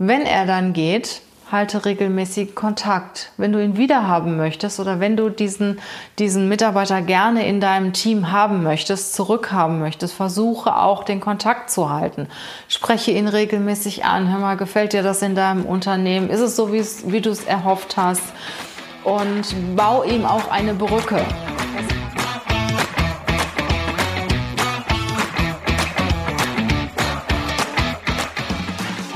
Wenn er dann geht, halte regelmäßig Kontakt. Wenn du ihn wiederhaben möchtest oder wenn du diesen, diesen Mitarbeiter gerne in deinem Team haben möchtest, zurückhaben möchtest, versuche auch den Kontakt zu halten. Spreche ihn regelmäßig an. Hör mal, gefällt dir das in deinem Unternehmen? Ist es so, wie du es erhofft hast? Und bau ihm auch eine Brücke.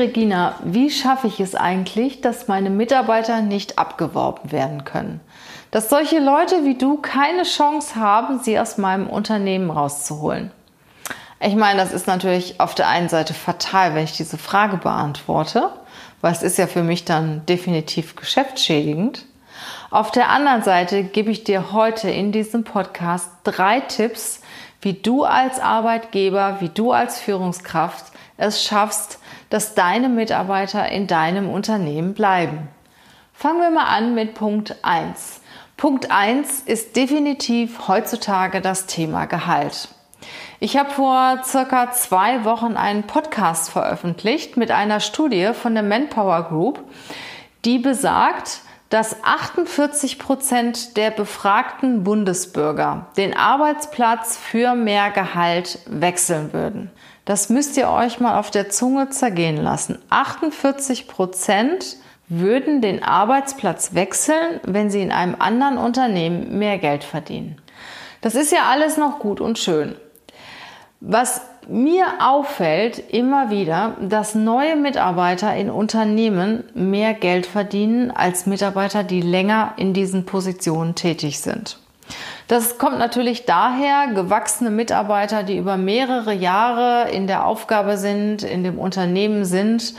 Regina, wie schaffe ich es eigentlich, dass meine Mitarbeiter nicht abgeworben werden können? Dass solche Leute wie du keine Chance haben, sie aus meinem Unternehmen rauszuholen? Ich meine, das ist natürlich auf der einen Seite fatal, wenn ich diese Frage beantworte, weil es ist ja für mich dann definitiv geschäftsschädigend. Auf der anderen Seite gebe ich dir heute in diesem Podcast drei Tipps, wie du als Arbeitgeber, wie du als Führungskraft es schaffst, dass deine Mitarbeiter in deinem Unternehmen bleiben. Fangen wir mal an mit Punkt 1. Punkt 1 ist definitiv heutzutage das Thema Gehalt. Ich habe vor circa zwei Wochen einen Podcast veröffentlicht mit einer Studie von der Manpower Group, die besagt, dass 48 Prozent der befragten Bundesbürger den Arbeitsplatz für mehr Gehalt wechseln würden. Das müsst ihr euch mal auf der Zunge zergehen lassen. 48 Prozent würden den Arbeitsplatz wechseln, wenn sie in einem anderen Unternehmen mehr Geld verdienen. Das ist ja alles noch gut und schön. Was mir auffällt immer wieder, dass neue Mitarbeiter in Unternehmen mehr Geld verdienen als Mitarbeiter, die länger in diesen Positionen tätig sind. Das kommt natürlich daher, gewachsene Mitarbeiter, die über mehrere Jahre in der Aufgabe sind, in dem Unternehmen sind,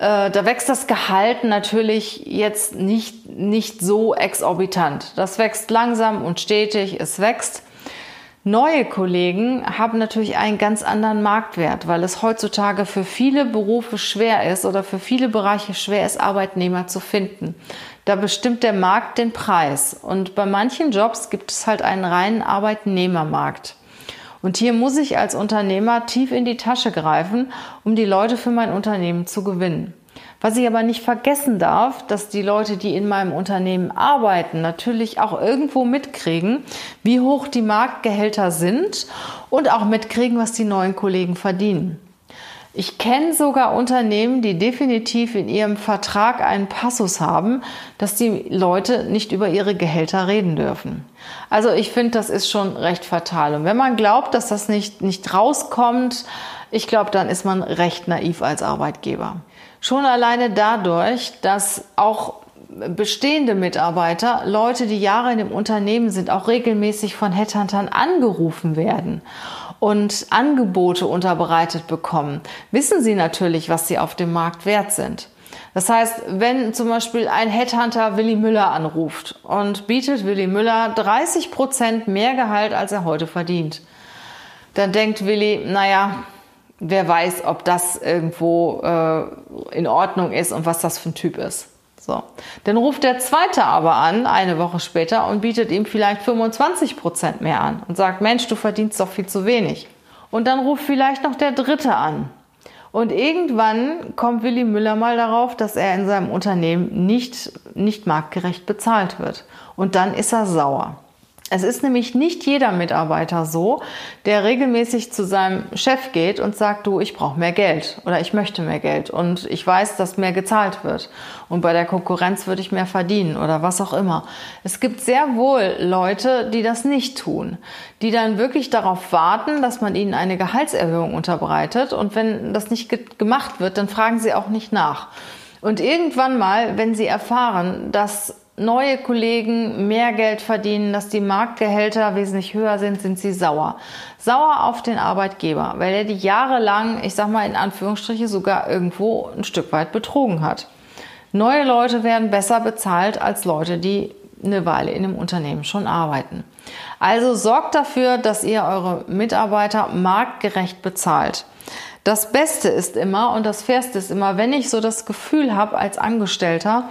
äh, da wächst das Gehalt natürlich jetzt nicht, nicht so exorbitant. Das wächst langsam und stetig, es wächst. Neue Kollegen haben natürlich einen ganz anderen Marktwert, weil es heutzutage für viele Berufe schwer ist oder für viele Bereiche schwer ist, Arbeitnehmer zu finden. Da bestimmt der Markt den Preis. Und bei manchen Jobs gibt es halt einen reinen Arbeitnehmermarkt. Und hier muss ich als Unternehmer tief in die Tasche greifen, um die Leute für mein Unternehmen zu gewinnen. Was ich aber nicht vergessen darf, dass die Leute, die in meinem Unternehmen arbeiten, natürlich auch irgendwo mitkriegen, wie hoch die Marktgehälter sind und auch mitkriegen, was die neuen Kollegen verdienen. Ich kenne sogar Unternehmen, die definitiv in ihrem Vertrag einen Passus haben, dass die Leute nicht über ihre Gehälter reden dürfen. Also ich finde, das ist schon recht fatal. Und wenn man glaubt, dass das nicht, nicht rauskommt, ich glaube, dann ist man recht naiv als Arbeitgeber. Schon alleine dadurch, dass auch bestehende Mitarbeiter, Leute, die Jahre in dem Unternehmen sind, auch regelmäßig von Headhuntern angerufen werden und Angebote unterbreitet bekommen, wissen sie natürlich, was sie auf dem Markt wert sind. Das heißt, wenn zum Beispiel ein Headhunter Willy Müller anruft und bietet Willy Müller 30 Prozent mehr Gehalt, als er heute verdient, dann denkt Willy, naja, wer weiß, ob das irgendwo äh, in Ordnung ist und was das für ein Typ ist. So. Dann ruft der zweite aber an, eine Woche später, und bietet ihm vielleicht 25 Prozent mehr an und sagt, Mensch, du verdienst doch viel zu wenig. Und dann ruft vielleicht noch der dritte an. Und irgendwann kommt Willy Müller mal darauf, dass er in seinem Unternehmen nicht, nicht marktgerecht bezahlt wird. Und dann ist er sauer. Es ist nämlich nicht jeder Mitarbeiter so, der regelmäßig zu seinem Chef geht und sagt, du, ich brauche mehr Geld oder ich möchte mehr Geld und ich weiß, dass mehr gezahlt wird und bei der Konkurrenz würde ich mehr verdienen oder was auch immer. Es gibt sehr wohl Leute, die das nicht tun, die dann wirklich darauf warten, dass man ihnen eine Gehaltserhöhung unterbreitet und wenn das nicht ge gemacht wird, dann fragen sie auch nicht nach. Und irgendwann mal, wenn sie erfahren, dass neue Kollegen mehr Geld verdienen, dass die Marktgehälter wesentlich höher sind, sind sie sauer. Sauer auf den Arbeitgeber, weil er die jahrelang, ich sag mal in Anführungsstriche, sogar irgendwo ein Stück weit betrogen hat. Neue Leute werden besser bezahlt als Leute, die eine Weile in einem Unternehmen schon arbeiten. Also sorgt dafür, dass ihr eure Mitarbeiter marktgerecht bezahlt. Das Beste ist immer und das Fairste ist immer, wenn ich so das Gefühl habe als Angestellter,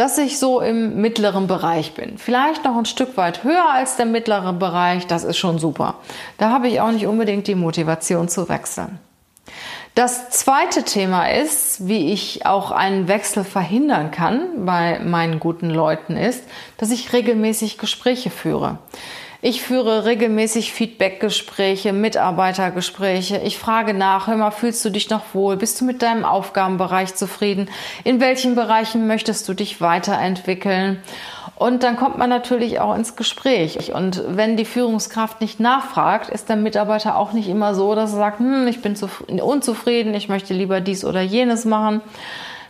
dass ich so im mittleren Bereich bin. Vielleicht noch ein Stück weit höher als der mittlere Bereich, das ist schon super. Da habe ich auch nicht unbedingt die Motivation zu wechseln. Das zweite Thema ist, wie ich auch einen Wechsel verhindern kann bei meinen guten Leuten ist, dass ich regelmäßig Gespräche führe. Ich führe regelmäßig Feedbackgespräche, Mitarbeitergespräche. Ich frage nach, hör mal, fühlst du dich noch wohl? Bist du mit deinem Aufgabenbereich zufrieden? In welchen Bereichen möchtest du dich weiterentwickeln? Und dann kommt man natürlich auch ins Gespräch. Und wenn die Führungskraft nicht nachfragt, ist der Mitarbeiter auch nicht immer so, dass er sagt, hm, ich bin unzufrieden, ich möchte lieber dies oder jenes machen.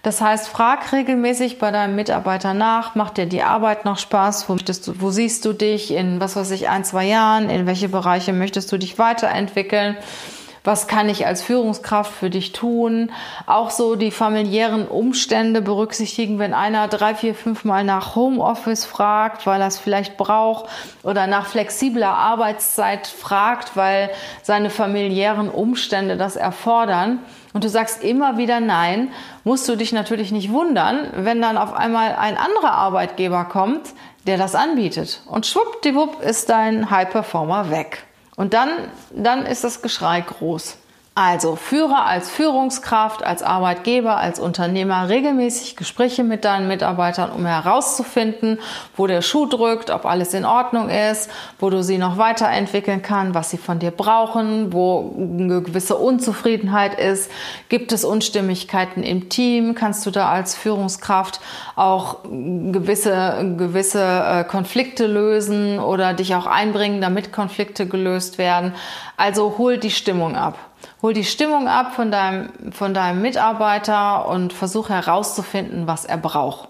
Das heißt, frag regelmäßig bei deinem Mitarbeiter nach, macht dir die Arbeit noch Spaß, wo, du, wo siehst du dich? In, was weiß ich, ein, zwei Jahren, in welche Bereiche möchtest du dich weiterentwickeln? Was kann ich als Führungskraft für dich tun? Auch so die familiären Umstände berücksichtigen, wenn einer drei, vier, fünf Mal nach Homeoffice fragt, weil er es vielleicht braucht oder nach flexibler Arbeitszeit fragt, weil seine familiären Umstände das erfordern und du sagst immer wieder Nein, musst du dich natürlich nicht wundern, wenn dann auf einmal ein anderer Arbeitgeber kommt, der das anbietet. Und schwuppdiwupp ist dein High Performer weg. Und dann, dann ist das Geschrei groß. Also führe als Führungskraft, als Arbeitgeber, als Unternehmer regelmäßig Gespräche mit deinen Mitarbeitern, um herauszufinden, wo der Schuh drückt, ob alles in Ordnung ist, wo du sie noch weiterentwickeln kannst, was sie von dir brauchen, wo eine gewisse Unzufriedenheit ist. Gibt es Unstimmigkeiten im Team? Kannst du da als Führungskraft auch gewisse, gewisse äh, Konflikte lösen oder dich auch einbringen, damit Konflikte gelöst werden? Also hol die Stimmung ab. Hol die Stimmung ab von deinem, von deinem Mitarbeiter und versuch herauszufinden, was er braucht.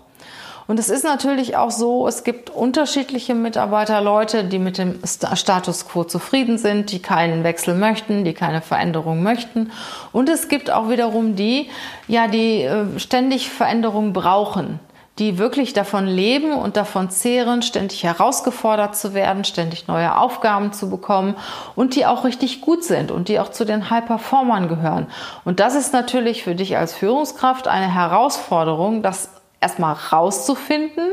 Und es ist natürlich auch so, es gibt unterschiedliche Mitarbeiter, Leute, die mit dem Status quo zufrieden sind, die keinen Wechsel möchten, die keine Veränderung möchten. Und es gibt auch wiederum die, ja, die äh, ständig Veränderung brauchen die wirklich davon leben und davon zehren, ständig herausgefordert zu werden, ständig neue Aufgaben zu bekommen und die auch richtig gut sind und die auch zu den High-Performern gehören. Und das ist natürlich für dich als Führungskraft eine Herausforderung, das erstmal rauszufinden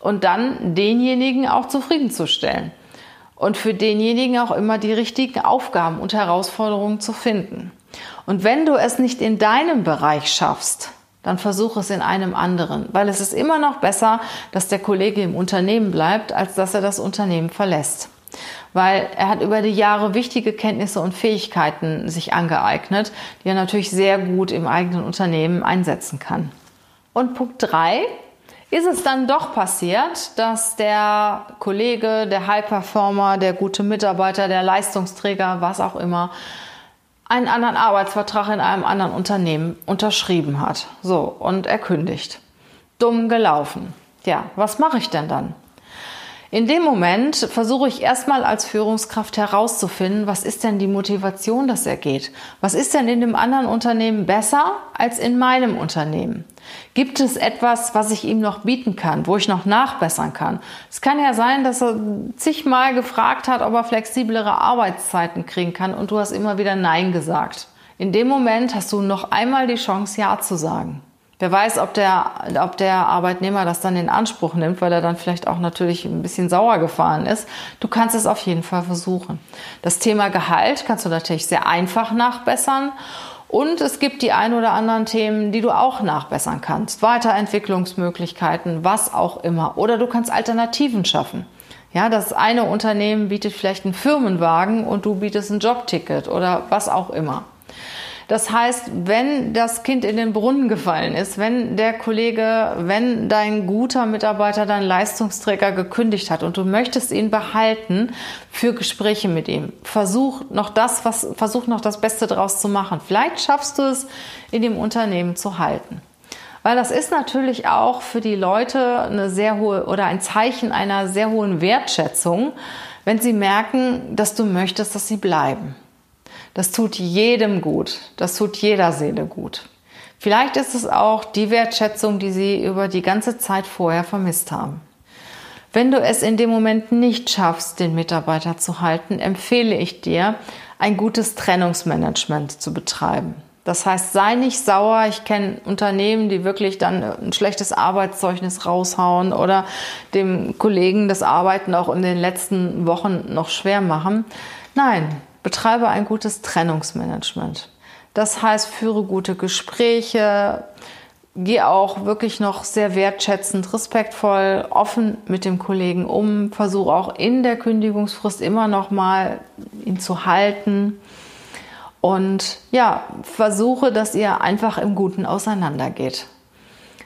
und dann denjenigen auch zufriedenzustellen. Und für denjenigen auch immer die richtigen Aufgaben und Herausforderungen zu finden. Und wenn du es nicht in deinem Bereich schaffst, dann versuche es in einem anderen, weil es ist immer noch besser, dass der Kollege im Unternehmen bleibt, als dass er das Unternehmen verlässt. Weil er hat über die Jahre wichtige Kenntnisse und Fähigkeiten sich angeeignet, die er natürlich sehr gut im eigenen Unternehmen einsetzen kann. Und Punkt drei ist es dann doch passiert, dass der Kollege, der High Performer, der gute Mitarbeiter, der Leistungsträger, was auch immer, einen anderen Arbeitsvertrag in einem anderen Unternehmen unterschrieben hat. So, und er kündigt. Dumm gelaufen. Ja, was mache ich denn dann? In dem Moment versuche ich erstmal als Führungskraft herauszufinden, was ist denn die Motivation, dass er geht? Was ist denn in dem anderen Unternehmen besser als in meinem Unternehmen? Gibt es etwas, was ich ihm noch bieten kann, wo ich noch nachbessern kann? Es kann ja sein, dass er zigmal gefragt hat, ob er flexiblere Arbeitszeiten kriegen kann und du hast immer wieder Nein gesagt. In dem Moment hast du noch einmal die Chance, Ja zu sagen. Wer weiß, ob der, ob der Arbeitnehmer das dann in Anspruch nimmt, weil er dann vielleicht auch natürlich ein bisschen sauer gefahren ist. Du kannst es auf jeden Fall versuchen. Das Thema Gehalt kannst du natürlich sehr einfach nachbessern. Und es gibt die ein oder anderen Themen, die du auch nachbessern kannst. Weiterentwicklungsmöglichkeiten, was auch immer. Oder du kannst Alternativen schaffen. Ja, das eine Unternehmen bietet vielleicht einen Firmenwagen und du bietest ein Jobticket oder was auch immer. Das heißt, wenn das Kind in den Brunnen gefallen ist, wenn der Kollege, wenn dein guter Mitarbeiter, dein Leistungsträger gekündigt hat und du möchtest ihn behalten für Gespräche mit ihm, versuch noch das, was, versuch noch das Beste draus zu machen. Vielleicht schaffst du es, in dem Unternehmen zu halten. Weil das ist natürlich auch für die Leute eine sehr hohe oder ein Zeichen einer sehr hohen Wertschätzung, wenn sie merken, dass du möchtest, dass sie bleiben. Das tut jedem gut. Das tut jeder Seele gut. Vielleicht ist es auch die Wertschätzung, die sie über die ganze Zeit vorher vermisst haben. Wenn du es in dem Moment nicht schaffst, den Mitarbeiter zu halten, empfehle ich dir, ein gutes Trennungsmanagement zu betreiben. Das heißt, sei nicht sauer. Ich kenne Unternehmen, die wirklich dann ein schlechtes Arbeitszeugnis raushauen oder dem Kollegen das Arbeiten auch in den letzten Wochen noch schwer machen. Nein, betreibe ein gutes Trennungsmanagement. Das heißt, führe gute Gespräche, geh auch wirklich noch sehr wertschätzend, respektvoll, offen mit dem Kollegen um, versuche auch in der Kündigungsfrist immer noch mal ihn zu halten und ja, versuche, dass ihr einfach im Guten auseinandergeht.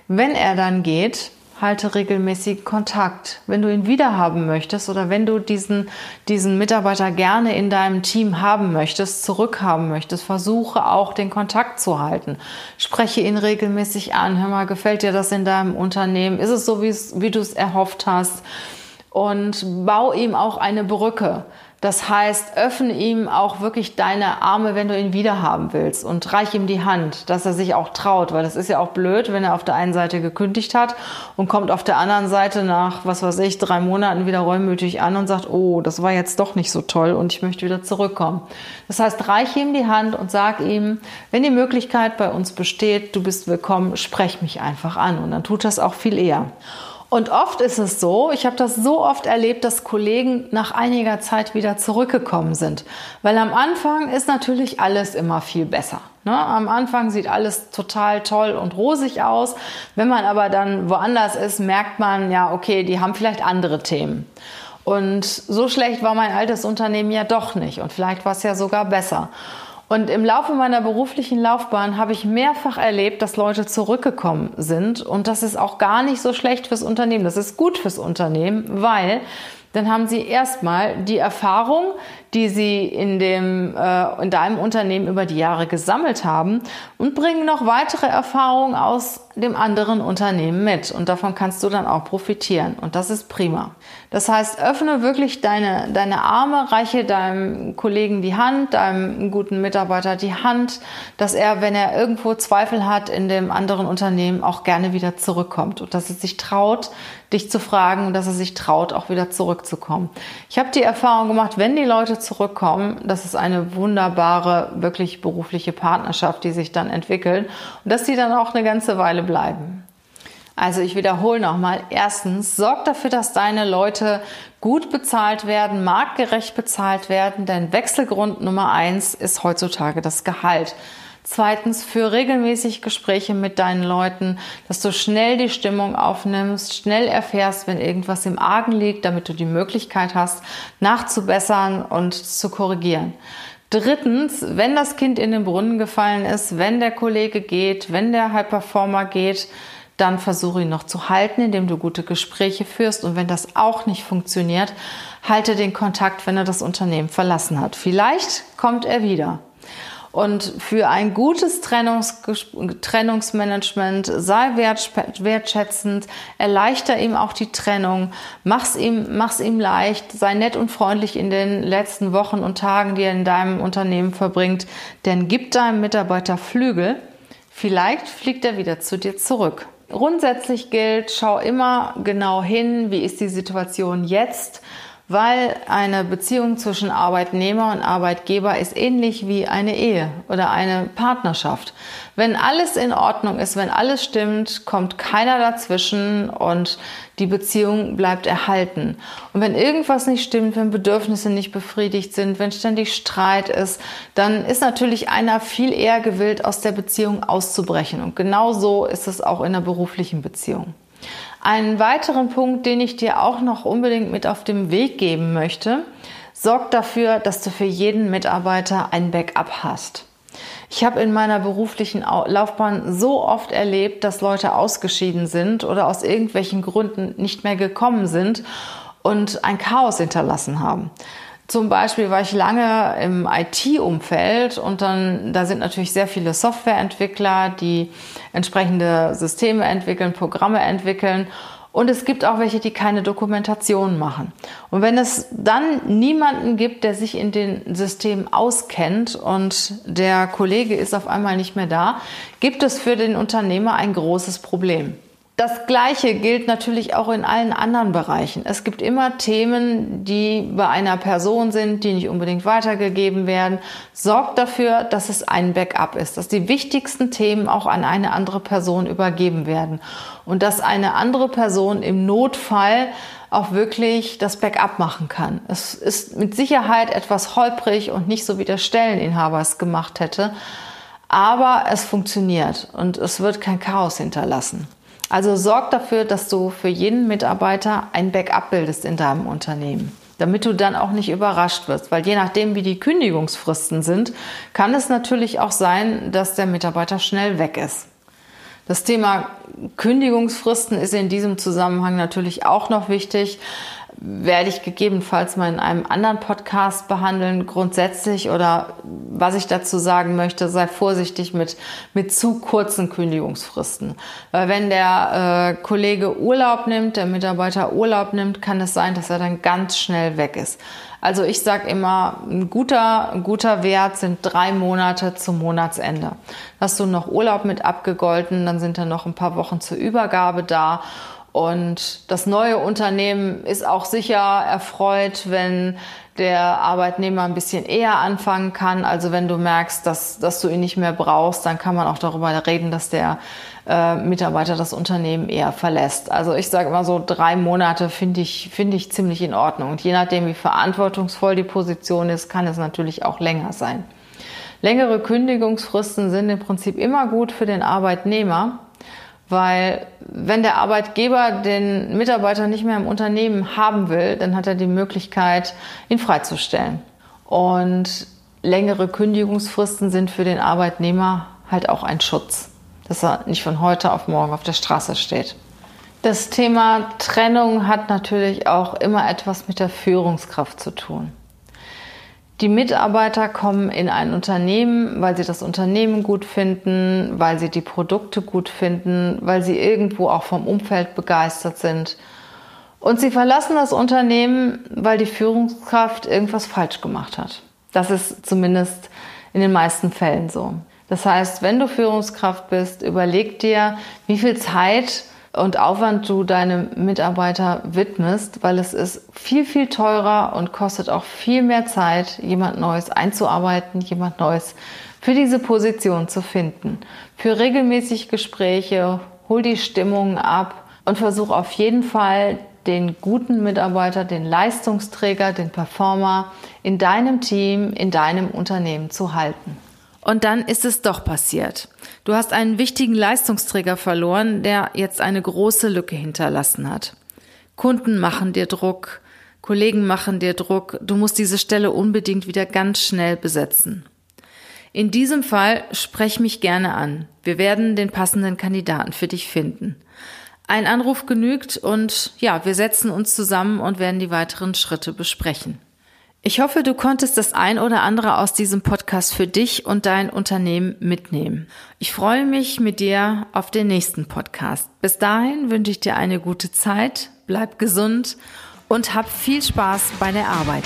Wenn er dann geht, halte regelmäßig Kontakt. Wenn du ihn wiederhaben möchtest oder wenn du diesen, diesen Mitarbeiter gerne in deinem Team haben möchtest, zurückhaben möchtest, versuche auch den Kontakt zu halten. Spreche ihn regelmäßig an. Hör mal, gefällt dir das in deinem Unternehmen? Ist es so, wie du es erhofft hast? Und bau ihm auch eine Brücke. Das heißt, öffne ihm auch wirklich deine Arme, wenn du ihn wiederhaben willst und reich ihm die Hand, dass er sich auch traut, weil das ist ja auch blöd, wenn er auf der einen Seite gekündigt hat und kommt auf der anderen Seite nach, was weiß ich, drei Monaten wieder reumütig an und sagt, oh, das war jetzt doch nicht so toll und ich möchte wieder zurückkommen. Das heißt, reich ihm die Hand und sag ihm, wenn die Möglichkeit bei uns besteht, du bist willkommen, sprech mich einfach an und dann tut das auch viel eher. Und oft ist es so, ich habe das so oft erlebt, dass Kollegen nach einiger Zeit wieder zurückgekommen sind. Weil am Anfang ist natürlich alles immer viel besser. Ne? Am Anfang sieht alles total toll und rosig aus. Wenn man aber dann woanders ist, merkt man, ja, okay, die haben vielleicht andere Themen. Und so schlecht war mein altes Unternehmen ja doch nicht. Und vielleicht war es ja sogar besser. Und im Laufe meiner beruflichen Laufbahn habe ich mehrfach erlebt, dass Leute zurückgekommen sind. Und das ist auch gar nicht so schlecht fürs Unternehmen. Das ist gut fürs Unternehmen, weil dann haben sie erstmal die Erfahrung, die sie in, dem, äh, in deinem Unternehmen über die Jahre gesammelt haben und bringen noch weitere Erfahrungen aus dem anderen Unternehmen mit. Und davon kannst du dann auch profitieren. Und das ist prima. Das heißt, öffne wirklich deine, deine Arme, reiche deinem Kollegen die Hand, deinem guten Mitarbeiter die Hand, dass er, wenn er irgendwo Zweifel hat in dem anderen Unternehmen, auch gerne wieder zurückkommt und dass er sich traut, dich zu fragen und dass er sich traut, auch wieder zurückzukommen. Ich habe die Erfahrung gemacht, wenn die Leute zurückkommen, das ist eine wunderbare, wirklich berufliche Partnerschaft, die sich dann entwickelt und dass die dann auch eine ganze Weile bleiben. Also ich wiederhole nochmal. Erstens, sorg dafür, dass deine Leute gut bezahlt werden, marktgerecht bezahlt werden, denn Wechselgrund Nummer eins ist heutzutage das Gehalt. Zweitens, für regelmäßig Gespräche mit deinen Leuten, dass du schnell die Stimmung aufnimmst, schnell erfährst, wenn irgendwas im Argen liegt, damit du die Möglichkeit hast, nachzubessern und zu korrigieren. Drittens, wenn das Kind in den Brunnen gefallen ist, wenn der Kollege geht, wenn der High Performer geht, dann versuche ihn noch zu halten, indem du gute Gespräche führst. Und wenn das auch nicht funktioniert, halte den Kontakt, wenn er das Unternehmen verlassen hat. Vielleicht kommt er wieder. Und für ein gutes Trennungs Trennungsmanagement sei wertschätzend, erleichter ihm auch die Trennung, mach's ihm, mach's ihm leicht, sei nett und freundlich in den letzten Wochen und Tagen, die er in deinem Unternehmen verbringt, denn gib deinem Mitarbeiter Flügel, vielleicht fliegt er wieder zu dir zurück. Grundsätzlich gilt, schau immer genau hin, wie ist die Situation jetzt weil eine Beziehung zwischen Arbeitnehmer und Arbeitgeber ist ähnlich wie eine Ehe oder eine Partnerschaft. Wenn alles in Ordnung ist, wenn alles stimmt, kommt keiner dazwischen und die Beziehung bleibt erhalten. Und wenn irgendwas nicht stimmt, wenn Bedürfnisse nicht befriedigt sind, wenn ständig Streit ist, dann ist natürlich einer viel eher gewillt, aus der Beziehung auszubrechen. Und genau so ist es auch in einer beruflichen Beziehung. Einen weiteren Punkt, den ich dir auch noch unbedingt mit auf den Weg geben möchte, sorg dafür, dass du für jeden Mitarbeiter ein Backup hast. Ich habe in meiner beruflichen Laufbahn so oft erlebt, dass Leute ausgeschieden sind oder aus irgendwelchen Gründen nicht mehr gekommen sind und ein Chaos hinterlassen haben. Zum Beispiel war ich lange im IT-Umfeld und dann, da sind natürlich sehr viele Softwareentwickler, die entsprechende Systeme entwickeln, Programme entwickeln. Und es gibt auch welche, die keine Dokumentation machen. Und wenn es dann niemanden gibt, der sich in den Systemen auskennt und der Kollege ist auf einmal nicht mehr da, gibt es für den Unternehmer ein großes Problem. Das Gleiche gilt natürlich auch in allen anderen Bereichen. Es gibt immer Themen, die bei einer Person sind, die nicht unbedingt weitergegeben werden. Sorgt dafür, dass es ein Backup ist, dass die wichtigsten Themen auch an eine andere Person übergeben werden und dass eine andere Person im Notfall auch wirklich das Backup machen kann. Es ist mit Sicherheit etwas holprig und nicht so wie der Stelleninhaber es gemacht hätte, aber es funktioniert und es wird kein Chaos hinterlassen. Also sorg dafür, dass du für jeden Mitarbeiter ein Backup bildest in deinem Unternehmen, damit du dann auch nicht überrascht wirst, weil je nachdem, wie die Kündigungsfristen sind, kann es natürlich auch sein, dass der Mitarbeiter schnell weg ist. Das Thema Kündigungsfristen ist in diesem Zusammenhang natürlich auch noch wichtig werde ich gegebenenfalls mal in einem anderen Podcast behandeln. Grundsätzlich oder was ich dazu sagen möchte, sei vorsichtig mit, mit zu kurzen Kündigungsfristen. Weil wenn der äh, Kollege Urlaub nimmt, der Mitarbeiter Urlaub nimmt, kann es sein, dass er dann ganz schnell weg ist. Also ich sage immer, ein guter, ein guter Wert sind drei Monate zum Monatsende. Hast du noch Urlaub mit abgegolten, dann sind dann noch ein paar Wochen zur Übergabe da und das neue Unternehmen ist auch sicher erfreut, wenn der Arbeitnehmer ein bisschen eher anfangen kann. Also wenn du merkst, dass, dass du ihn nicht mehr brauchst, dann kann man auch darüber reden, dass der äh, Mitarbeiter das Unternehmen eher verlässt. Also ich sage immer so, drei Monate finde ich, finde ich ziemlich in Ordnung. Und je nachdem, wie verantwortungsvoll die Position ist, kann es natürlich auch länger sein. Längere Kündigungsfristen sind im Prinzip immer gut für den Arbeitnehmer, weil wenn der Arbeitgeber den Mitarbeiter nicht mehr im Unternehmen haben will, dann hat er die Möglichkeit, ihn freizustellen. Und längere Kündigungsfristen sind für den Arbeitnehmer halt auch ein Schutz, dass er nicht von heute auf morgen auf der Straße steht. Das Thema Trennung hat natürlich auch immer etwas mit der Führungskraft zu tun. Die Mitarbeiter kommen in ein Unternehmen, weil sie das Unternehmen gut finden, weil sie die Produkte gut finden, weil sie irgendwo auch vom Umfeld begeistert sind. Und sie verlassen das Unternehmen, weil die Führungskraft irgendwas falsch gemacht hat. Das ist zumindest in den meisten Fällen so. Das heißt, wenn du Führungskraft bist, überleg dir, wie viel Zeit und Aufwand du deinem Mitarbeiter widmest, weil es ist viel, viel teurer und kostet auch viel mehr Zeit, jemand Neues einzuarbeiten, jemand Neues für diese Position zu finden. Für regelmäßig Gespräche, hol die Stimmung ab und versuch auf jeden Fall den guten Mitarbeiter, den Leistungsträger, den Performer in deinem Team, in deinem Unternehmen zu halten. Und dann ist es doch passiert. Du hast einen wichtigen Leistungsträger verloren, der jetzt eine große Lücke hinterlassen hat. Kunden machen dir Druck, Kollegen machen dir Druck, du musst diese Stelle unbedingt wieder ganz schnell besetzen. In diesem Fall sprech mich gerne an. Wir werden den passenden Kandidaten für dich finden. Ein Anruf genügt und ja, wir setzen uns zusammen und werden die weiteren Schritte besprechen. Ich hoffe, du konntest das ein oder andere aus diesem Podcast für dich und dein Unternehmen mitnehmen. Ich freue mich mit dir auf den nächsten Podcast. Bis dahin wünsche ich dir eine gute Zeit, bleib gesund und hab viel Spaß bei der Arbeit.